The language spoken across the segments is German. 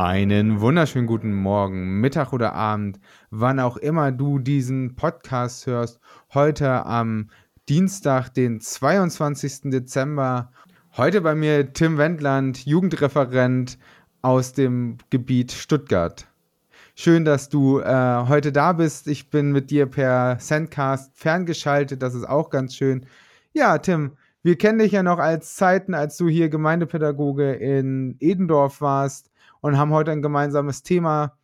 Einen wunderschönen guten Morgen, Mittag oder Abend, wann auch immer du diesen Podcast hörst. Heute am Dienstag, den 22. Dezember. Heute bei mir Tim Wendland, Jugendreferent aus dem Gebiet Stuttgart. Schön, dass du äh, heute da bist. Ich bin mit dir per Sendcast ferngeschaltet. Das ist auch ganz schön. Ja, Tim, wir kennen dich ja noch als Zeiten, als du hier Gemeindepädagoge in Edendorf warst und haben heute ein gemeinsames Thema.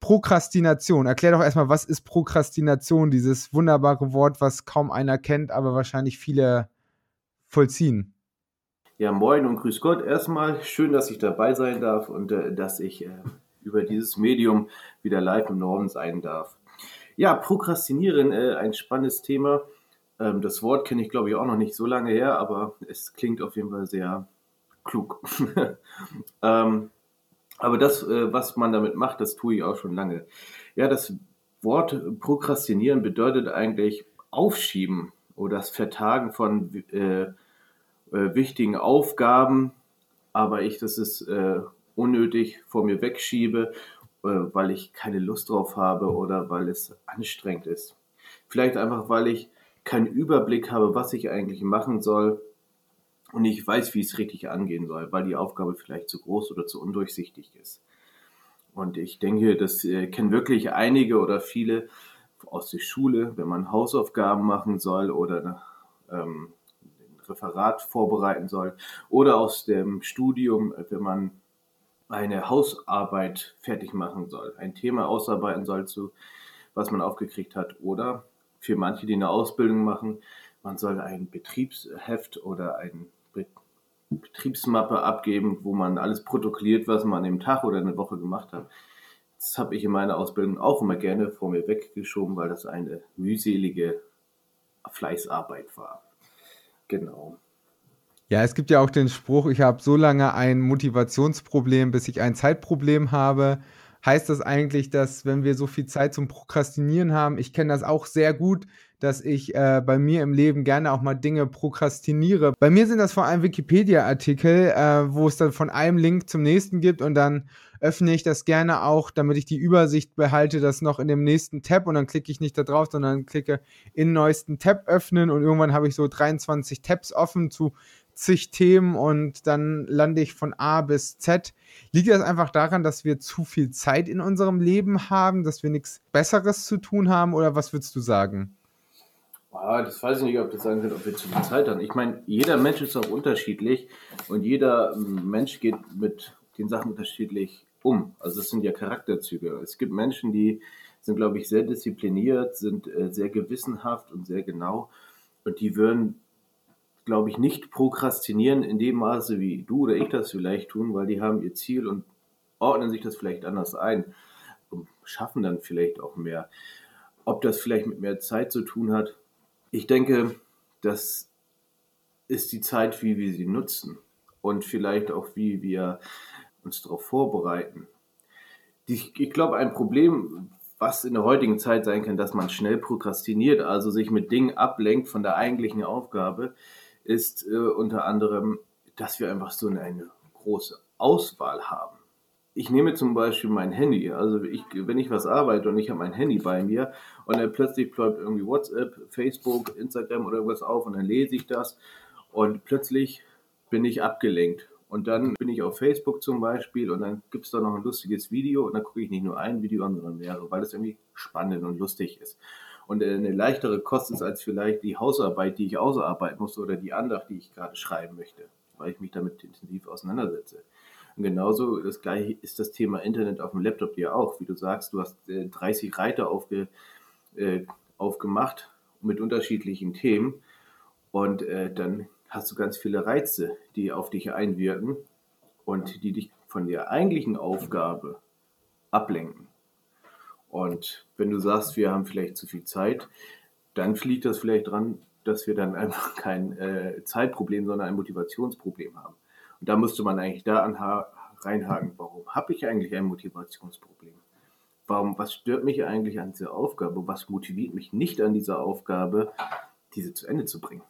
Prokrastination. Erklär doch erstmal, was ist Prokrastination, dieses wunderbare Wort, was kaum einer kennt, aber wahrscheinlich viele vollziehen. Ja, moin und grüß Gott erstmal. Schön, dass ich dabei sein darf und äh, dass ich äh, über dieses Medium wieder live im Norden sein darf. Ja, Prokrastinieren, äh, ein spannendes Thema. Ähm, das Wort kenne ich, glaube ich, auch noch nicht so lange her, aber es klingt auf jeden Fall sehr klug. ähm, aber das, äh, was man damit macht, das tue ich auch schon lange. Ja, das Wort Prokrastinieren bedeutet eigentlich Aufschieben oder das Vertagen von äh, äh, wichtigen Aufgaben, aber ich das ist äh, unnötig vor mir wegschiebe, äh, weil ich keine Lust drauf habe oder weil es anstrengend ist. Vielleicht einfach, weil ich keinen Überblick habe, was ich eigentlich machen soll und ich weiß, wie es richtig angehen soll, weil die Aufgabe vielleicht zu groß oder zu undurchsichtig ist. Und ich denke, das äh, kennen wirklich einige oder viele aus der Schule, wenn man Hausaufgaben machen soll oder ähm, ein Referat vorbereiten soll oder aus dem Studium, wenn man eine Hausarbeit fertig machen soll, ein Thema ausarbeiten soll, zu, was man aufgekriegt hat oder für manche, die eine Ausbildung machen, man soll ein Betriebsheft oder ein Betriebsmappe abgeben, wo man alles protokolliert, was man an dem Tag oder eine Woche gemacht hat. Das habe ich in meiner Ausbildung auch immer gerne vor mir weggeschoben, weil das eine mühselige Fleißarbeit war. Genau. Ja, es gibt ja auch den Spruch, ich habe so lange ein Motivationsproblem, bis ich ein Zeitproblem habe heißt das eigentlich, dass wenn wir so viel Zeit zum Prokrastinieren haben, ich kenne das auch sehr gut, dass ich äh, bei mir im Leben gerne auch mal Dinge prokrastiniere. Bei mir sind das vor allem Wikipedia-Artikel, äh, wo es dann von einem Link zum nächsten gibt und dann öffne ich das gerne auch, damit ich die Übersicht behalte, das noch in dem nächsten Tab und dann klicke ich nicht da drauf, sondern klicke in neuesten Tab öffnen und irgendwann habe ich so 23 Tabs offen zu zig Themen und dann lande ich von A bis Z. Liegt das einfach daran, dass wir zu viel Zeit in unserem Leben haben, dass wir nichts Besseres zu tun haben oder was würdest du sagen? Ah, das weiß ich nicht, ob das sagen wird, ob wir zu viel Zeit haben. Ich meine, jeder Mensch ist auch unterschiedlich und jeder Mensch geht mit den Sachen unterschiedlich um. Also es sind ja Charakterzüge. Es gibt Menschen, die sind, glaube ich, sehr diszipliniert, sind äh, sehr gewissenhaft und sehr genau und die würden glaube ich, nicht prokrastinieren in dem Maße, wie du oder ich das vielleicht tun, weil die haben ihr Ziel und ordnen sich das vielleicht anders ein und schaffen dann vielleicht auch mehr. Ob das vielleicht mit mehr Zeit zu tun hat, ich denke, das ist die Zeit, wie wir sie nutzen und vielleicht auch, wie wir uns darauf vorbereiten. Ich, glaube, ein Problem, was in der heutigen Zeit sein kann, dass man schnell prokrastiniert, also sich mit Dingen ablenkt von der eigentlichen Aufgabe, ist äh, unter anderem, dass wir einfach so eine, große Auswahl haben. Ich nehme zum Beispiel mein Handy, also ich, wenn ich was arbeite und ich habe mein Handy bei mir und dann plötzlich bleibt irgendwie WhatsApp, Facebook, Instagram oder irgendwas auf und dann lese ich das und plötzlich bin ich abgelenkt. Und dann bin ich auf Facebook zum Beispiel und dann gibt es da noch ein lustiges Video und dann gucke ich nicht nur ein Video an, sondern mehrere, weil das irgendwie spannend und lustig ist und eine leichtere Kost ist als vielleicht die Hausarbeit, die ich ausarbeiten muss oder die Andacht, die ich gerade schreiben möchte, weil ich mich damit intensiv auseinandersetze. Und genauso das gleiche ist das Thema Internet auf dem Laptop ja auch. Wie du sagst, du hast 30 äh, Reiter aufge, äh, aufgemacht mit unterschiedlichen Themen und äh, dann hast du ganz viele Reize, die auf dich einwirken und die dich von der eigentlichen Aufgabe ablenken. Und wenn du sagst, wir haben vielleicht zu viel Zeit, dann fliegt das vielleicht dran, dass wir dann einfach kein äh, Zeitproblem, sondern ein Motivationsproblem haben. Und da müsste man eigentlich da reinhaken, warum habe ich eigentlich ein Motivationsproblem? Warum, was stört mich eigentlich an dieser Aufgabe? Was motiviert mich nicht an dieser Aufgabe, diese zu Ende zu bringen?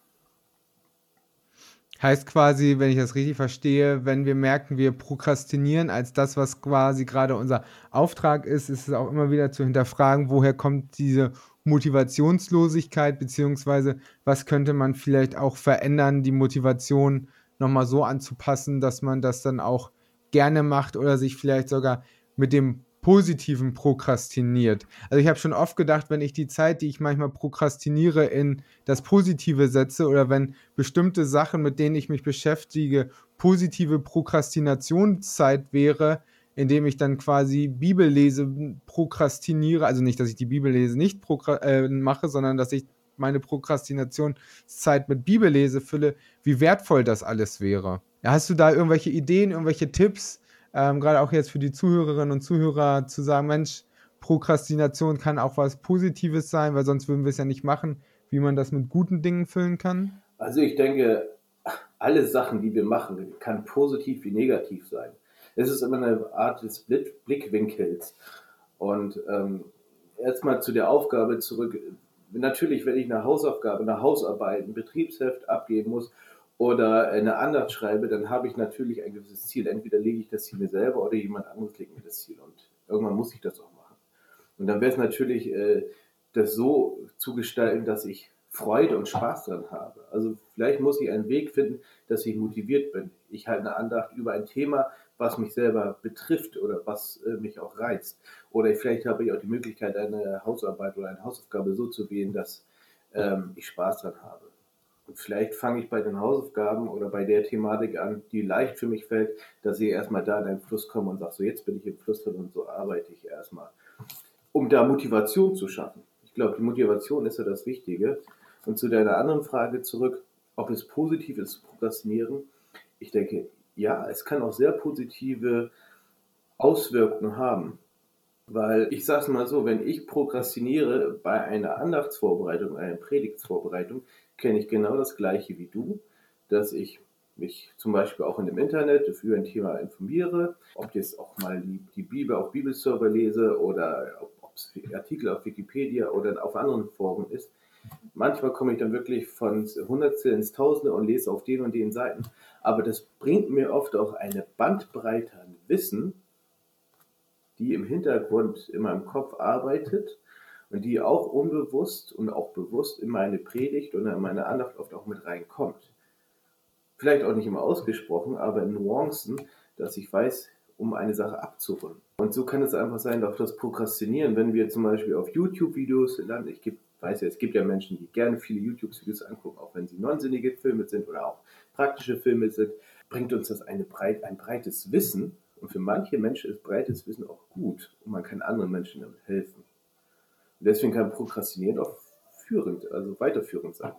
Heißt quasi, wenn ich das richtig verstehe, wenn wir merken, wir prokrastinieren als das, was quasi gerade unser Auftrag ist, ist es auch immer wieder zu hinterfragen, woher kommt diese Motivationslosigkeit, beziehungsweise was könnte man vielleicht auch verändern, die Motivation nochmal so anzupassen, dass man das dann auch gerne macht oder sich vielleicht sogar mit dem Positiven prokrastiniert. Also ich habe schon oft gedacht, wenn ich die Zeit, die ich manchmal prokrastiniere, in das Positive setze oder wenn bestimmte Sachen, mit denen ich mich beschäftige, positive Prokrastinationszeit wäre, indem ich dann quasi Bibel lese, prokrastiniere, also nicht, dass ich die Bibel lese nicht äh, mache, sondern dass ich meine Prokrastinationszeit mit Bibellese fülle, wie wertvoll das alles wäre. Hast du da irgendwelche Ideen, irgendwelche Tipps, ähm, gerade auch jetzt für die Zuhörerinnen und Zuhörer zu sagen, Mensch, Prokrastination kann auch was Positives sein, weil sonst würden wir es ja nicht machen, wie man das mit guten Dingen füllen kann? Also ich denke, alle Sachen, die wir machen, kann positiv wie negativ sein. Es ist immer eine Art des Blickwinkels. Und ähm, erstmal zu der Aufgabe zurück. Natürlich, wenn ich eine Hausaufgabe, eine Hausarbeit, ein Betriebsheft abgeben muss oder eine Andacht schreibe, dann habe ich natürlich ein gewisses Ziel. Entweder lege ich das Ziel mir selber oder jemand anderes legt mir das Ziel. Und irgendwann muss ich das auch machen. Und dann wäre es natürlich, äh, das so zu gestalten, dass ich Freude und Spaß dran habe. Also vielleicht muss ich einen Weg finden, dass ich motiviert bin. Ich halte eine Andacht über ein Thema, was mich selber betrifft oder was äh, mich auch reizt. Oder vielleicht habe ich auch die Möglichkeit, eine Hausarbeit oder eine Hausaufgabe so zu wählen, dass ähm, ich Spaß dran habe. Vielleicht fange ich bei den Hausaufgaben oder bei der Thematik an, die leicht für mich fällt, dass ich erstmal da in den Fluss komme und sage, so jetzt bin ich im Fluss drin und so arbeite ich erstmal. Um da Motivation zu schaffen. Ich glaube, die Motivation ist ja das Wichtige. Und zu deiner anderen Frage zurück, ob es positiv ist, zu prokrastinieren. Ich denke, ja, es kann auch sehr positive Auswirkungen haben. Weil ich sage es mal so, wenn ich prokrastiniere bei einer Andachtsvorbereitung, einer Predigtsvorbereitung, kenne ich genau das gleiche wie du, dass ich mich zum Beispiel auch in dem Internet für ein Thema informiere, ob jetzt auch mal die, die Bibel auf Bibelserver lese oder ob es Artikel auf Wikipedia oder auf anderen Foren ist. Manchmal komme ich dann wirklich von Hundertstel ins Tausende und lese auf den und den Seiten. Aber das bringt mir oft auch eine Bandbreite an Wissen, die im Hintergrund in meinem Kopf arbeitet und die auch unbewusst und auch bewusst in meine Predigt oder in meine Andacht oft auch mit reinkommt. Vielleicht auch nicht immer ausgesprochen, aber in Nuancen, dass ich weiß, um eine Sache abzurunden. Und so kann es einfach sein, auch das Prokrastinieren, wenn wir zum Beispiel auf YouTube-Videos landen. Ich weiß ja, es gibt ja Menschen, die gerne viele YouTube-Videos angucken, auch wenn sie nonsinnige Filme sind oder auch praktische Filme sind, bringt uns das breit, ein breites Wissen. Und für manche Menschen ist breites Wissen auch gut und man kann anderen Menschen damit helfen. Deswegen kann Prokrastinieren auch führend, also weiterführend sein.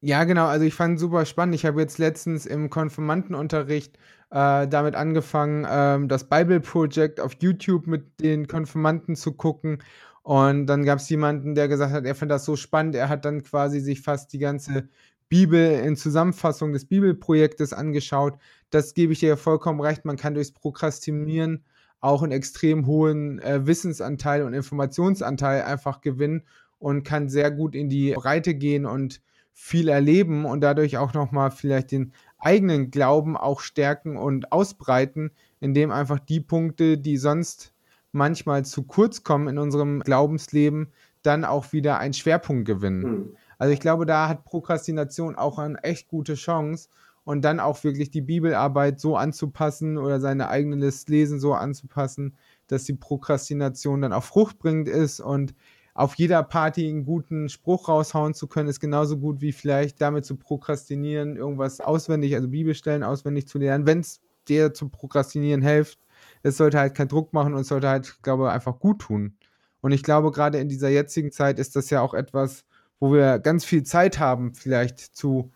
Ja, genau. Also ich fand es super spannend. Ich habe jetzt letztens im Konfirmandenunterricht äh, damit angefangen, ähm, das Bible Project auf YouTube mit den Konfirmanden zu gucken. Und dann gab es jemanden, der gesagt hat, er fand das so spannend. Er hat dann quasi sich fast die ganze Bibel in Zusammenfassung des Bibelprojektes angeschaut. Das gebe ich dir ja vollkommen recht. Man kann durchs Prokrastinieren auch einen extrem hohen äh, Wissensanteil und Informationsanteil einfach gewinnen und kann sehr gut in die Breite gehen und viel erleben und dadurch auch nochmal vielleicht den eigenen Glauben auch stärken und ausbreiten, indem einfach die Punkte, die sonst manchmal zu kurz kommen in unserem Glaubensleben, dann auch wieder einen Schwerpunkt gewinnen. Mhm. Also ich glaube, da hat Prokrastination auch eine echt gute Chance und dann auch wirklich die Bibelarbeit so anzupassen oder seine eigene Lesen so anzupassen, dass die Prokrastination dann auch fruchtbringend ist und auf jeder Party einen guten Spruch raushauen zu können, ist genauso gut wie vielleicht damit zu prokrastinieren, irgendwas auswendig, also Bibelstellen auswendig zu lernen, wenn es dir zu prokrastinieren hilft. Es sollte halt keinen Druck machen und es sollte halt, glaube ich, einfach gut tun. Und ich glaube, gerade in dieser jetzigen Zeit ist das ja auch etwas, wo wir ganz viel Zeit haben, vielleicht zu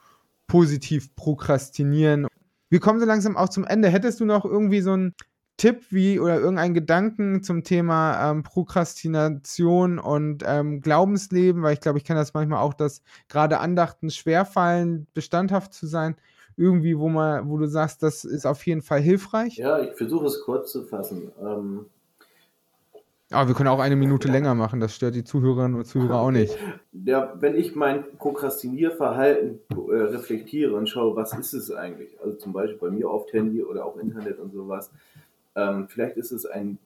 positiv prokrastinieren. Wir kommen so langsam auch zum Ende. Hättest du noch irgendwie so einen Tipp wie oder irgendeinen Gedanken zum Thema ähm, Prokrastination und ähm, Glaubensleben? Weil ich glaube, ich kenne das manchmal auch, dass gerade Andachten schwerfallen, bestandhaft zu sein. Irgendwie, wo man, wo du sagst, das ist auf jeden Fall hilfreich? Ja, ich versuche es kurz zu fassen. Ähm, Aber wir können auch eine Minute länger machen, das stört die Zuhörerinnen und Zuhörer auch nicht. Ja, wenn ich mein Prokrastinierverhalten äh, reflektiere und schaue, was ist es eigentlich? Also zum Beispiel bei mir auf Handy oder auch Internet und sowas. Ähm, vielleicht ist es ein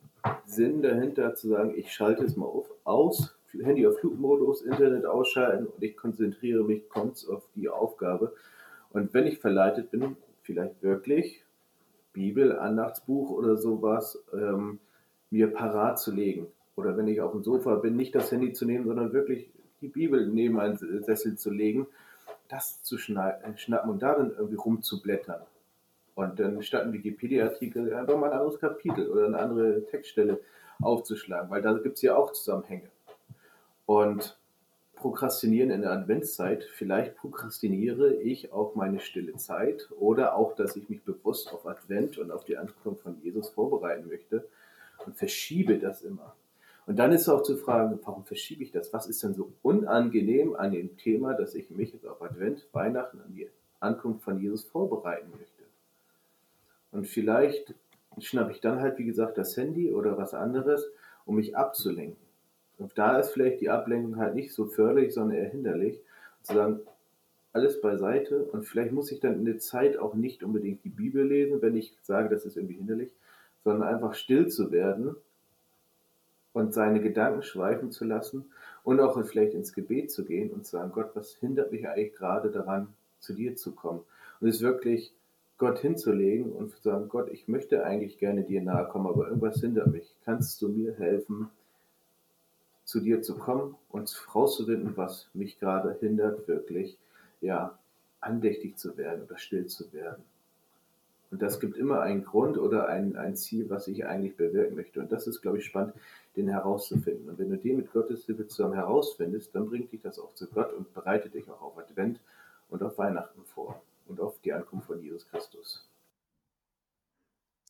Sinn dahinter zu sagen, ich schalte es mal auf, aus, Handy auf Flugmodus, Internet ausschalten und ich konzentriere mich ganz auf die Aufgabe. Und wenn ich verleitet bin, vielleicht wirklich Bibel, Andachtsbuch oder sowas, ähm, mir parat zu legen. Oder wenn ich auf dem Sofa bin, nicht das Handy zu nehmen, sondern wirklich die Bibel neben einen Sessel zu legen, das zu äh, schnappen und darin irgendwie rumzublättern. Und dann statt ein Wikipedia-Artikel einfach mal ein anderes Kapitel oder eine andere Textstelle aufzuschlagen, weil da gibt es ja auch Zusammenhänge. Und Prokrastinieren in der Adventszeit, vielleicht prokrastiniere ich auch meine stille Zeit oder auch, dass ich mich bewusst auf Advent und auf die Ankunft von Jesus vorbereiten möchte und verschiebe das immer. Und dann ist auch zu fragen, warum verschiebe ich das? Was ist denn so unangenehm an dem Thema, dass ich mich jetzt auf Advent, Weihnachten, an die Ankunft von Jesus vorbereiten möchte? Und vielleicht schnappe ich dann halt, wie gesagt, das Handy oder was anderes, um mich abzulenken. Und da ist vielleicht die Ablenkung halt nicht so förderlich, sondern eher hinderlich. Zu sagen, alles beiseite und vielleicht muss ich dann in der Zeit auch nicht unbedingt die Bibel lesen, wenn ich sage, das ist irgendwie hinderlich, sondern einfach still zu werden und seine Gedanken schweifen zu lassen und auch vielleicht ins Gebet zu gehen und zu sagen, Gott, was hindert mich eigentlich gerade daran, zu dir zu kommen? Und es wirklich Gott hinzulegen und zu sagen, Gott, ich möchte eigentlich gerne dir nahe kommen, aber irgendwas hindert mich. Kannst du mir helfen, zu dir zu kommen und rauszufinden, was mich gerade hindert, wirklich, ja, andächtig zu werden oder still zu werden? Und das gibt immer einen Grund oder ein, ein Ziel, was ich eigentlich bewirken möchte. Und das ist, glaube ich, spannend, den herauszufinden. Und wenn du den mit Gottes Hilfe zusammen herausfindest, dann bringt dich das auch zu Gott und bereitet dich auch auf Advent und auf Weihnachten vor und auf die Ankunft von Jesus Christus.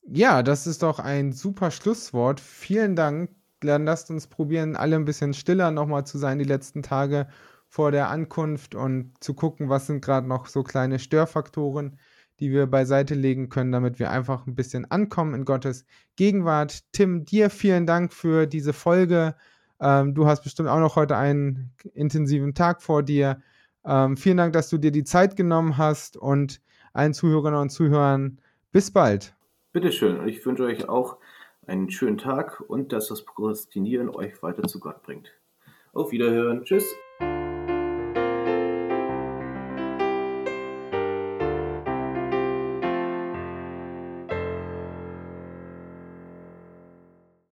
Ja, das ist doch ein super Schlusswort. Vielen Dank. Dann lasst uns probieren, alle ein bisschen stiller nochmal zu sein die letzten Tage vor der Ankunft und zu gucken, was sind gerade noch so kleine Störfaktoren die wir beiseite legen können, damit wir einfach ein bisschen ankommen in Gottes Gegenwart. Tim, dir vielen Dank für diese Folge. Ähm, du hast bestimmt auch noch heute einen intensiven Tag vor dir. Ähm, vielen Dank, dass du dir die Zeit genommen hast und allen Zuhörerinnen und Zuhörern bis bald. Bitteschön. Und ich wünsche euch auch einen schönen Tag und dass das Prokrastinieren euch weiter zu Gott bringt. Auf Wiederhören. Tschüss.